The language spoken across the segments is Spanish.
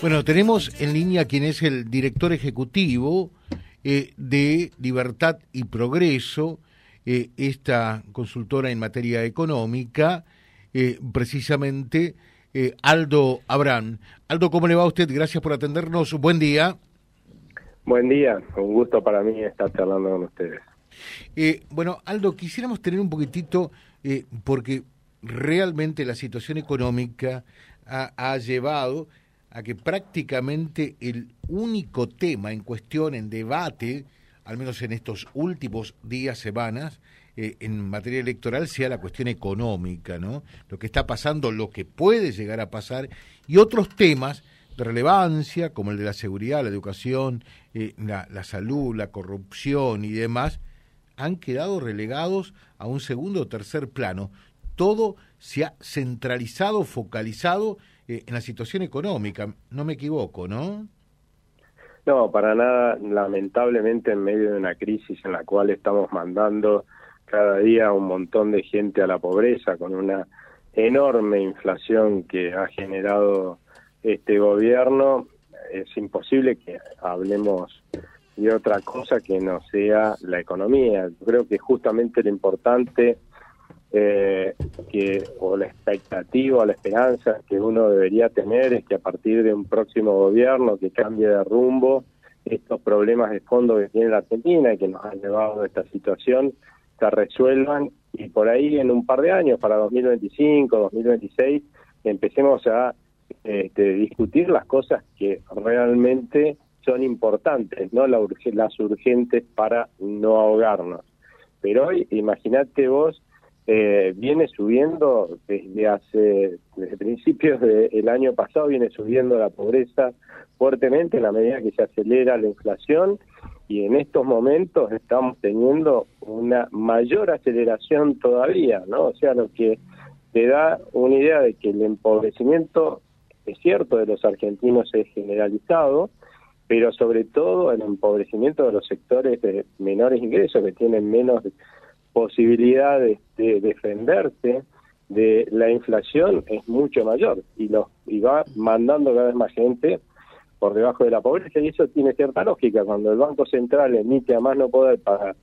Bueno, tenemos en línea quien es el director ejecutivo eh, de Libertad y Progreso, eh, esta consultora en materia económica, eh, precisamente Aldo Abrán. Aldo, ¿cómo le va a usted? Gracias por atendernos. Buen día. Buen día, un gusto para mí estar charlando con ustedes. bueno, Aldo, quisiéramos tener un poquitito, porque realmente la situación económica ha llevado a que prácticamente el único tema en cuestión, en debate, al menos en estos últimos días, semanas, eh, en materia electoral, sea la cuestión económica, ¿no? Lo que está pasando, lo que puede llegar a pasar, y otros temas de relevancia, como el de la seguridad, la educación, eh, la, la salud, la corrupción y demás, han quedado relegados a un segundo o tercer plano. Todo se ha centralizado, focalizado en la situación económica. No me equivoco, ¿no? No, para nada. Lamentablemente, en medio de una crisis en la cual estamos mandando cada día un montón de gente a la pobreza con una enorme inflación que ha generado este gobierno, es imposible que hablemos de otra cosa que no sea la economía. creo que justamente lo importante eh, que o la expectativa la esperanza que uno debería tener es que a partir de un próximo gobierno que cambie de rumbo estos problemas de fondo que tiene la Argentina y que nos han llevado a esta situación se resuelvan y por ahí en un par de años, para 2025, 2026, empecemos a este, discutir las cosas que realmente son importantes, no las urgentes para no ahogarnos. Pero hoy, imagínate vos eh, viene subiendo desde hace, desde principios del año pasado, viene subiendo la pobreza fuertemente en la medida que se acelera la inflación y en estos momentos estamos teniendo una mayor aceleración todavía, ¿no? O sea, lo que te da una idea de que el empobrecimiento, es cierto, de los argentinos es generalizado, pero sobre todo el empobrecimiento de los sectores de menores ingresos que tienen menos posibilidades de defenderse de la inflación es mucho mayor y, lo, y va mandando cada vez más gente por debajo de la pobreza y eso tiene cierta lógica. Cuando el Banco Central emite a más no poder para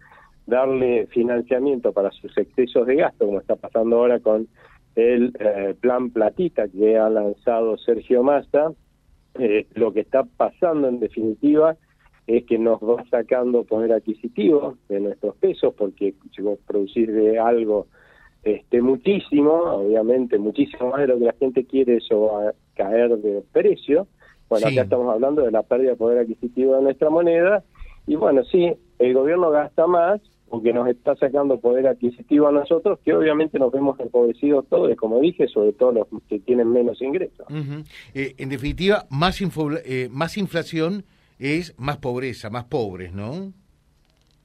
darle financiamiento para sus excesos de gasto, como está pasando ahora con el eh, plan Platita que ha lanzado Sergio Massa, eh, lo que está pasando en definitiva es que nos va sacando poder adquisitivo de nuestros pesos, porque si vos producís de algo este muchísimo, obviamente muchísimo más de lo que la gente quiere, eso va a caer de precio. Bueno, acá estamos hablando de la pérdida de poder adquisitivo de nuestra moneda, y bueno, sí, el gobierno gasta más porque nos está sacando poder adquisitivo a nosotros, que obviamente nos vemos empobrecidos todos, como dije, sobre todo los que tienen menos ingresos. Eh, en definitiva, más, eh, más inflación es más pobreza, más pobres, ¿no?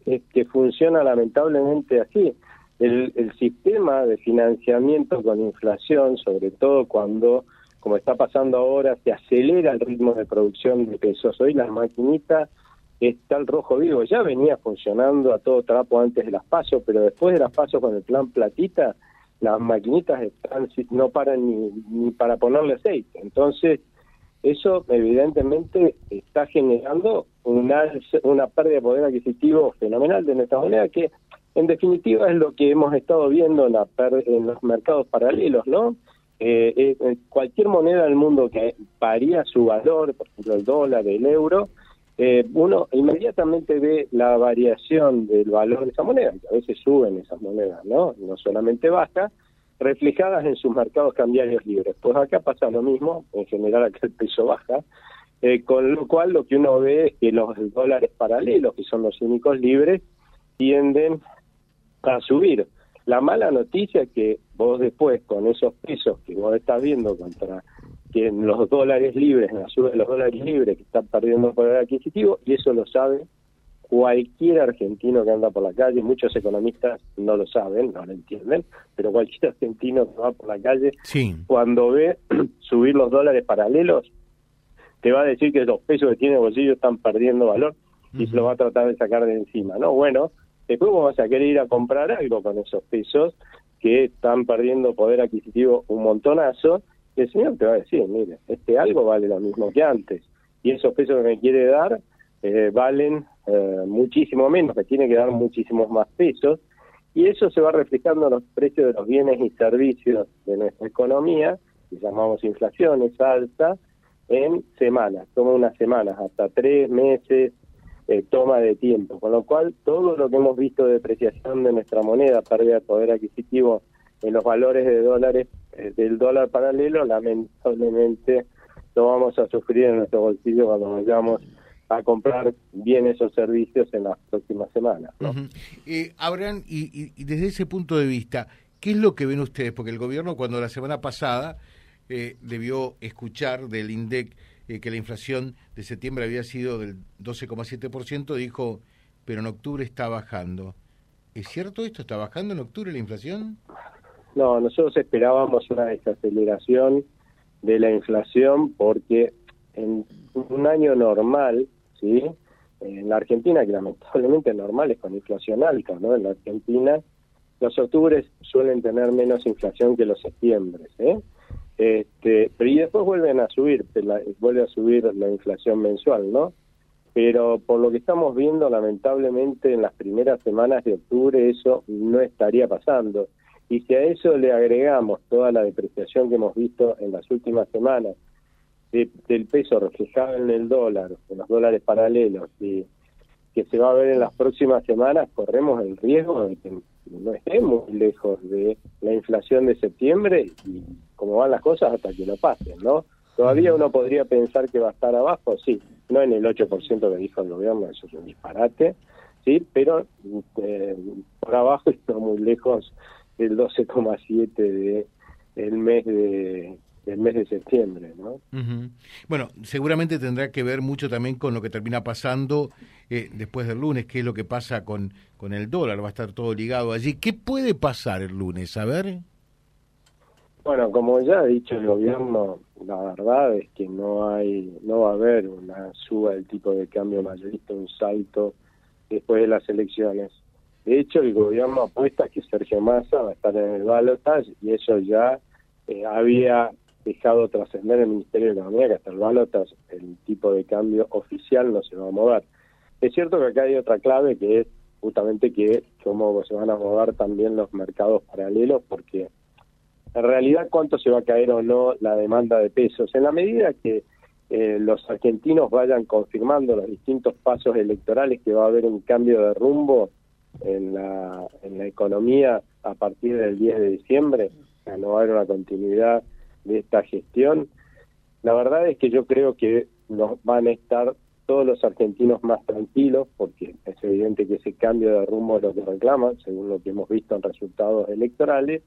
Es que funciona lamentablemente así. El, el sistema de financiamiento con inflación, sobre todo cuando, como está pasando ahora, se acelera el ritmo de producción de pesos. Hoy las maquinitas está el rojo vivo. Ya venía funcionando a todo trapo antes de las pasos, pero después de las pasos con el plan platita, las maquinitas están, no paran ni, ni para ponerle aceite. Entonces, eso evidentemente está generando una, una pérdida de poder adquisitivo fenomenal de nuestra moneda que en definitiva es lo que hemos estado viendo en, la en los mercados paralelos, ¿no? Eh, eh, cualquier moneda del mundo que varía su valor, por ejemplo el dólar, el euro, eh, uno inmediatamente ve la variación del valor de esa moneda, que a veces suben esas monedas, ¿no? No solamente baja, reflejadas en sus mercados cambiarios libres. Pues acá pasa lo mismo, en general acá el peso baja, eh, con lo cual lo que uno ve es que los dólares paralelos, que son los únicos libres, tienden a subir. La mala noticia es que vos después con esos pesos que vos estás viendo contra que los dólares libres, la suba de los dólares libres que están perdiendo poder adquisitivo, y eso lo sabe cualquier argentino que anda por la calle, muchos economistas no lo saben, no lo entienden, pero cualquier argentino que va por la calle, cuando ve subir los dólares paralelos, te va a decir que los pesos que tiene el bolsillo están perdiendo valor y se lo va a tratar de sacar de encima, ¿no? Bueno, después vos vas a querer ir a comprar algo con esos pesos que están perdiendo poder adquisitivo un montonazo el señor te va a decir, mire, este algo vale lo mismo que antes, y esos pesos que me quiere dar eh, valen eh, muchísimo menos, me tiene que dar muchísimos más pesos, y eso se va reflejando en los precios de los bienes y servicios de nuestra economía, que llamamos inflación, es alta, en semanas, toma unas semanas, hasta tres meses, eh, toma de tiempo, con lo cual todo lo que hemos visto de depreciación de nuestra moneda, pérdida de poder adquisitivo en los valores de dólares eh, del dólar paralelo, lamentablemente lo vamos a sufrir en nuestro bolsillo cuando vayamos a comprar bienes o servicios en las próximas semanas. ¿no? Eh, Abraham, y, desde ese punto de vista, ¿qué es lo que ven ustedes? Porque el gobierno cuando la semana pasada eh, debió escuchar del INDEC eh, que la inflación de septiembre había sido del 12,7%, dijo, pero en octubre está bajando. ¿Es cierto esto? ¿Está bajando en octubre la inflación? No, nosotros esperábamos una desaceleración de la inflación porque en un año normal, ¿sí? En la Argentina, que lamentablemente es normal, es con inflación alta, ¿no? En la Argentina, los octubres suelen tener menos inflación que los septiembre, ¿eh? Este, pero y después vuelven a subir, vuelve a subir la inflación mensual, ¿no? Pero por lo que estamos viendo, lamentablemente en las primeras semanas de octubre eso no estaría pasando. Y si a eso le agregamos toda la depreciación que hemos visto en las últimas semanas del peso reflejado en el dólar, en los dólares paralelos, y que se va a ver en las próximas semanas, corremos el riesgo de que no estemos lejos de la inflación de septiembre y como van las cosas hasta que lo pasen, ¿no? Todavía uno podría pensar que va a estar abajo, sí, no en el 8% que dijo el gobierno, eso es un disparate, sí, pero eh, por abajo está muy lejos del 12,7 de el mes de el mes de septiembre, ¿no? Bueno, seguramente tendrá que ver mucho también con lo que termina pasando eh, después del lunes, qué es lo que pasa con, con el dólar, va a estar todo ligado allí. ¿Qué puede pasar el lunes? A ver. Bueno, como ya ha dicho el gobierno, la verdad es que no hay, no va a haber una suba del tipo de cambio mayorista, un salto después de las elecciones. De hecho, el gobierno apuesta que Sergio Massa va a estar en el balotaje y eso ya eh, había dejado trascender el Ministerio de Economía que hasta el balotaje el tipo de cambio oficial no se va a mover. Es cierto que acá hay otra clave que es justamente que cómo se van a mover también los mercados paralelos porque en realidad cuánto se va a caer o no la demanda de pesos. En la medida que eh, los argentinos vayan confirmando los distintos pasos electorales que va a haber un cambio de rumbo en la, en la economía a partir del 10 de diciembre, o no va a haber una continuidad de esta gestión, la verdad es que yo creo que nos van a estar todos los argentinos más tranquilos, porque es evidente que ese cambio de rumbo es lo que reclaman, según lo que hemos visto en resultados electorales,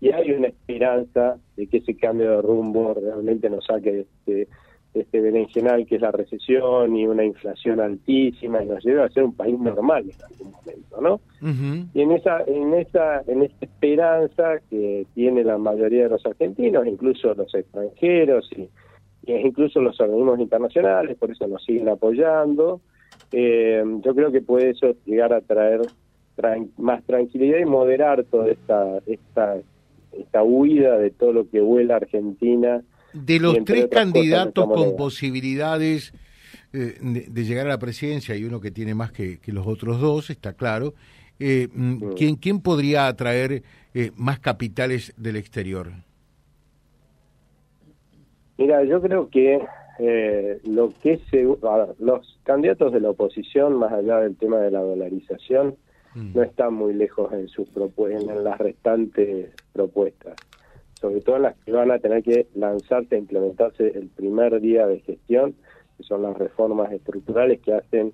y hay una esperanza de que ese cambio de rumbo realmente nos saque de este, este berenjenal que es la recesión y una inflación altísima y nos lleve a ser un país normal en algún momento, ¿no? Y en esa, en esa, en esta esperanza que tiene la mayoría de los argentinos, incluso los extranjeros y, incluso los organismos internacionales, por eso nos siguen apoyando, eh, yo creo que puede eso llegar a traer más tranquilidad y moderar toda esta, esta esta huida de todo lo que huele a Argentina. De los tres candidatos con posibilidades eh, de, llegar a la presidencia, hay uno que tiene más que, los otros dos, está claro. Eh, mm. ¿quién, ¿Quién podría atraer eh, más capitales del exterior? Mira, yo creo que lo que se, los candidatos de la oposición, más allá del tema de la dolarización, Mm. no están muy lejos en sus en las restantes propuestas, sobre todo las que van a tener que lanzarse a implementarse el primer día de gestión, que son las reformas estructurales que hacen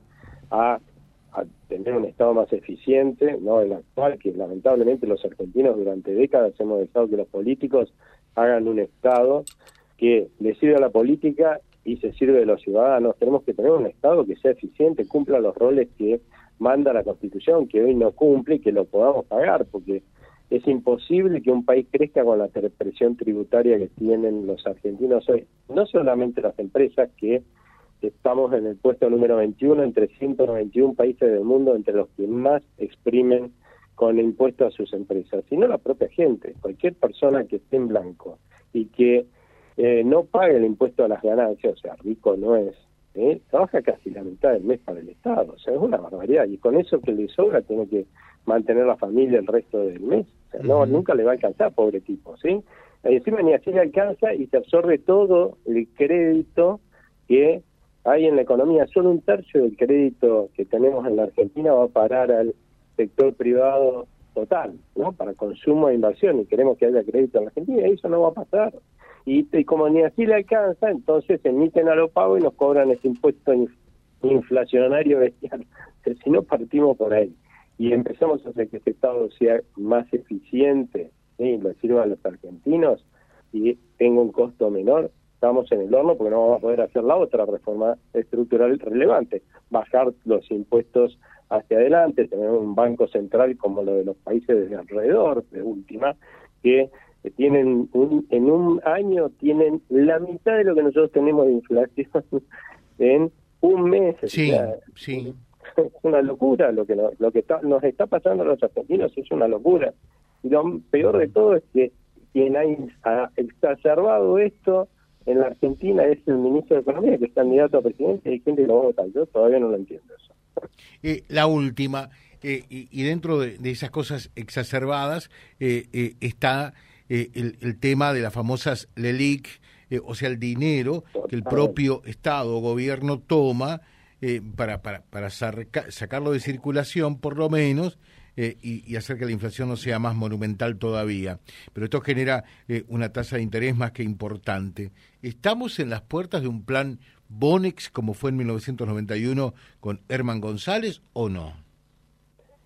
a, tener un Estado más eficiente, no el actual, que lamentablemente los argentinos durante décadas hemos dejado que los políticos hagan un Estado que le sirve a la política y se sirve de los ciudadanos. Tenemos que tener un Estado que sea eficiente, cumpla los roles que manda la Constitución, que hoy no cumple y que lo podamos pagar, porque es imposible que un país crezca con la presión tributaria que tienen los argentinos hoy. No solamente las empresas, que estamos en el puesto número 21 entre 191 países del mundo, entre los que más exprimen con impuestos a sus empresas, sino la propia gente, cualquier persona que esté en blanco y que eh, no pague el impuesto a las ganancias, o sea, rico no es, ¿eh? trabaja casi la mitad del mes para el Estado, o sea, es una barbaridad, y con eso que le sobra tiene que mantener la familia el resto del mes, o sea, no, nunca le va a alcanzar, pobre tipo, ¿sí? Y encima ni así le alcanza y se absorbe todo el crédito que hay en la economía, solo un tercio del crédito que tenemos en la Argentina va a parar al sector privado total, ¿no? Para consumo e inversión y queremos que haya crédito en la Argentina, y eso no va a pasar. Y, como ni así le alcanza, entonces emiten a lo pago y nos cobran ese impuesto inflacionario bestial. si no partimos por ahí y empezamos a hacer que ese Estado sea más eficiente, y lo sirva a los argentinos y tenga un costo menor, estamos en el horno porque no vamos a poder hacer la otra reforma estructural relevante, bajar los impuestos hacia adelante, tener un banco central como lo de los países de alrededor, de última, que tienen un, en un año tienen la mitad de lo que nosotros tenemos de inflación en un mes. Sí, sí. Es una locura lo que, lo que está, nos está pasando a los argentinos, es una locura. Y lo peor de todo es que quien ha exacerbado esto en la Argentina es el ministro de Economía, que es candidato a presidente y gente lo vota. Yo todavía no lo entiendo eso. Eh, la última, eh, y, dentro de, esas cosas exacerbadas eh, está el, el, tema de las famosas LELIC, o sea, el dinero que el propio Estado o gobierno toma para, para, para sacarlo de circulación, por lo menos, eh, y, hacer que la inflación no sea más monumental todavía. Pero esto genera eh, una tasa de interés más que importante. ¿Estamos en las puertas de un plan Bonex como fue en 1991 con Herman González o no?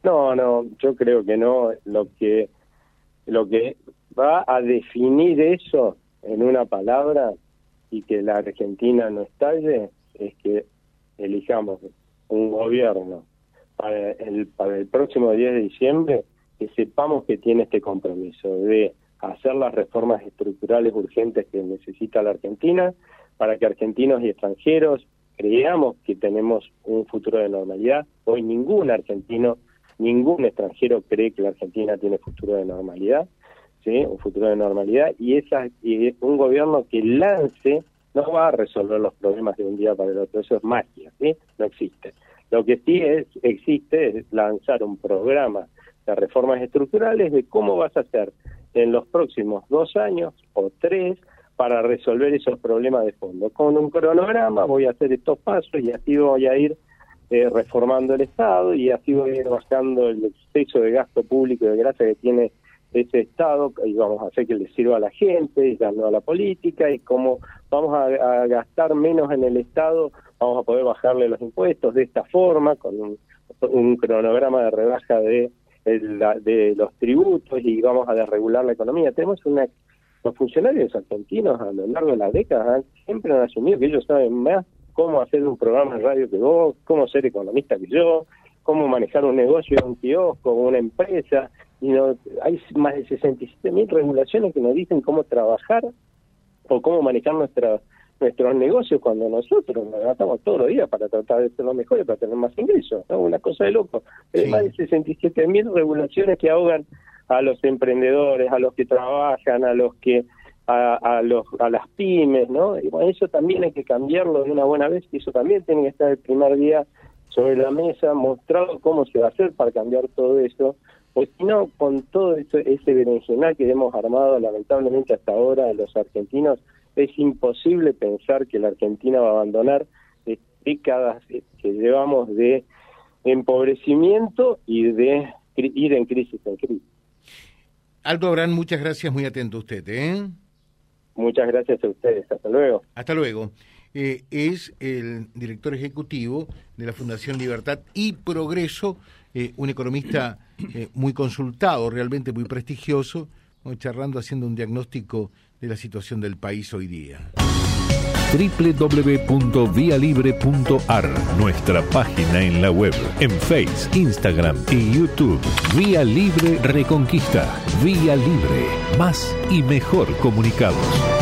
No, no, yo creo que no. Lo que, lo que va a definir eso en una palabra y que la Argentina no estalle es que elijamos un gobierno para el, para el próximo 10 de diciembre que sepamos que tiene este compromiso de hacer las reformas estructurales urgentes que necesita la Argentina para que argentinos y extranjeros creamos que tenemos un futuro de normalidad. Hoy ningún argentino, ningún extranjero cree que la Argentina tiene futuro de normalidad, ¿sí? un futuro de normalidad, y, esa, y un gobierno que lance no va a resolver los problemas de un día para el otro, eso es magia, ¿sí? no existe. Lo que sí es, existe es lanzar un programa de reformas estructurales de cómo vas a hacer en los próximos dos años o tres para resolver esos problemas de fondo. Con un cronograma voy a hacer estos pasos y así voy a ir eh, reformando el Estado y así voy a ir bajando el exceso de gasto público y de gracia que tiene ese Estado y vamos a hacer que le sirva a la gente y dando a la política y cómo vamos a gastar menos en el Estado vamos a poder bajarle los impuestos de esta forma, con un, cronograma de rebaja de, de, los tributos y vamos a desregular la economía. Tenemos una los funcionarios argentinos a lo largo de las décadas siempre han asumido que ellos saben más cómo hacer un programa de radio que vos, cómo ser economista que yo, cómo manejar un negocio, un kiosco, una empresa. Y no, hay más de 67 mil regulaciones que nos dicen cómo trabajar o cómo manejar nuestra nuestros negocios cuando nosotros nos gastamos todos los días para tratar de ser lo mejor y para tener más ingresos. ¿no? Una cosa de loco. Hay más de 67 mil regulaciones que ahogan a los emprendedores, a los que trabajan, a los que a, los a las pymes, ¿no? Y bueno, eso también hay que cambiarlo de una buena vez y eso también tiene que estar el primer día sobre la mesa, mostrado cómo se va a hacer para cambiar todo eso, pues si no, con todo ese berenjenal que hemos armado lamentablemente hasta ahora los argentinos, es imposible pensar que la Argentina va a abandonar décadas que llevamos de empobrecimiento y de ir en crisis en crisis. Aldo Abraham, muchas gracias, muy atento a usted. ¿eh? Muchas gracias a ustedes, hasta luego. Hasta luego. Eh, es el director ejecutivo de la Fundación Libertad y Progreso, eh, un economista eh, muy consultado, realmente muy prestigioso, charlando, haciendo un diagnóstico de la situación del país hoy día www.vialibre.ar, nuestra página en la web, en Facebook, Instagram y YouTube. Vía Libre Reconquista. Vía Libre. Más y mejor comunicados.